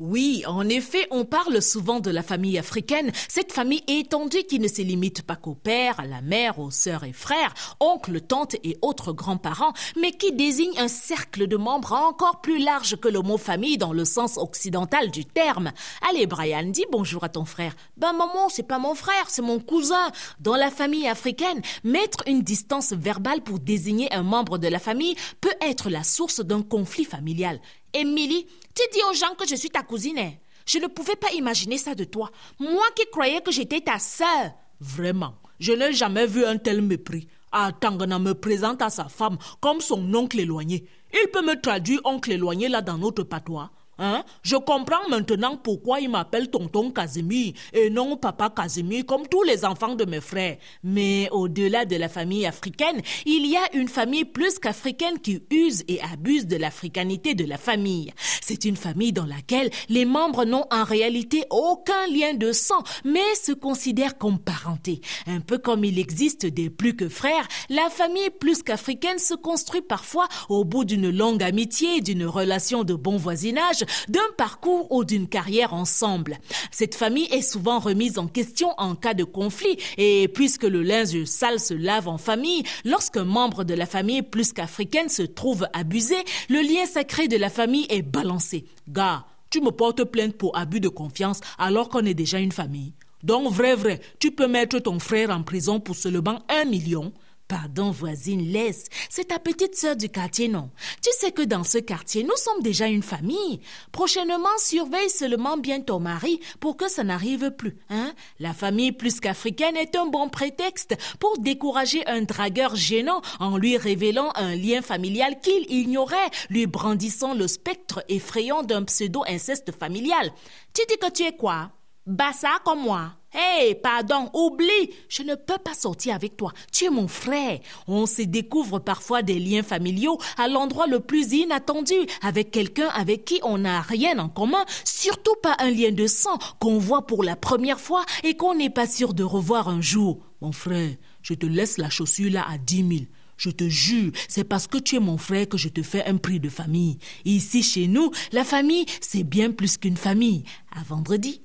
Oui, en effet, on parle souvent de la famille africaine, cette famille étendue qui ne se limite pas qu'au père, à la mère, aux sœurs et frères, oncles, tantes et autres grands-parents, mais qui désigne un cercle de membres encore plus large que le mot famille dans le sens occidental du terme. Allez, Brian, dis bonjour à ton frère. Ben maman, c'est pas mon frère, c'est mon cousin. Dans la famille africaine, mettre une distance verbale pour désigner un membre de la famille peut être la source d'un conflit familial. Émilie, tu dis aux gens que je suis ta cousine. Hein. Je ne pouvais pas imaginer ça de toi. Moi qui croyais que j'étais ta sœur. Vraiment, je n'ai jamais vu un tel mépris. Ah, Tangana me présente à sa femme comme son oncle éloigné. Il peut me traduire oncle éloigné là dans notre patois. Hein? Je comprends maintenant pourquoi il m'appelle tonton Casimir et non papa Casimir comme tous les enfants de mes frères. Mais au-delà de la famille africaine, il y a une famille plus qu'africaine qui use et abuse de l'africanité de la famille. C'est une famille dans laquelle les membres n'ont en réalité aucun lien de sang, mais se considèrent comme parentés. Un peu comme il existe des plus que frères, la famille plus qu'africaine se construit parfois au bout d'une longue amitié, d'une relation de bon voisinage, d'un parcours ou d'une carrière ensemble. Cette famille est souvent remise en question en cas de conflit et puisque le linge sale se lave en famille, lorsqu'un membre de la famille plus qu'africaine se trouve abusé, le lien sacré de la famille est balancé. Gars, tu me portes plainte pour abus de confiance alors qu'on est déjà une famille. Donc, vrai, vrai, tu peux mettre ton frère en prison pour seulement un million. Pardon, voisine, laisse. C'est ta petite sœur du quartier, non? Tu sais que dans ce quartier, nous sommes déjà une famille. Prochainement, surveille seulement bien ton mari pour que ça n'arrive plus, hein? La famille plus qu'africaine est un bon prétexte pour décourager un dragueur gênant en lui révélant un lien familial qu'il ignorait, lui brandissant le spectre effrayant d'un pseudo-inceste familial. Tu dis que tu es quoi? Bassa comme moi. Hé, pardon, oublie, je ne peux pas sortir avec toi. Tu es mon frère. On se découvre parfois des liens familiaux à l'endroit le plus inattendu, avec quelqu'un avec qui on n'a rien en commun, surtout pas un lien de sang qu'on voit pour la première fois et qu'on n'est pas sûr de revoir un jour. Mon frère, je te laisse la chaussure là à dix mille. Je te jure, c'est parce que tu es mon frère que je te fais un prix de famille. Ici, chez nous, la famille, c'est bien plus qu'une famille. À vendredi.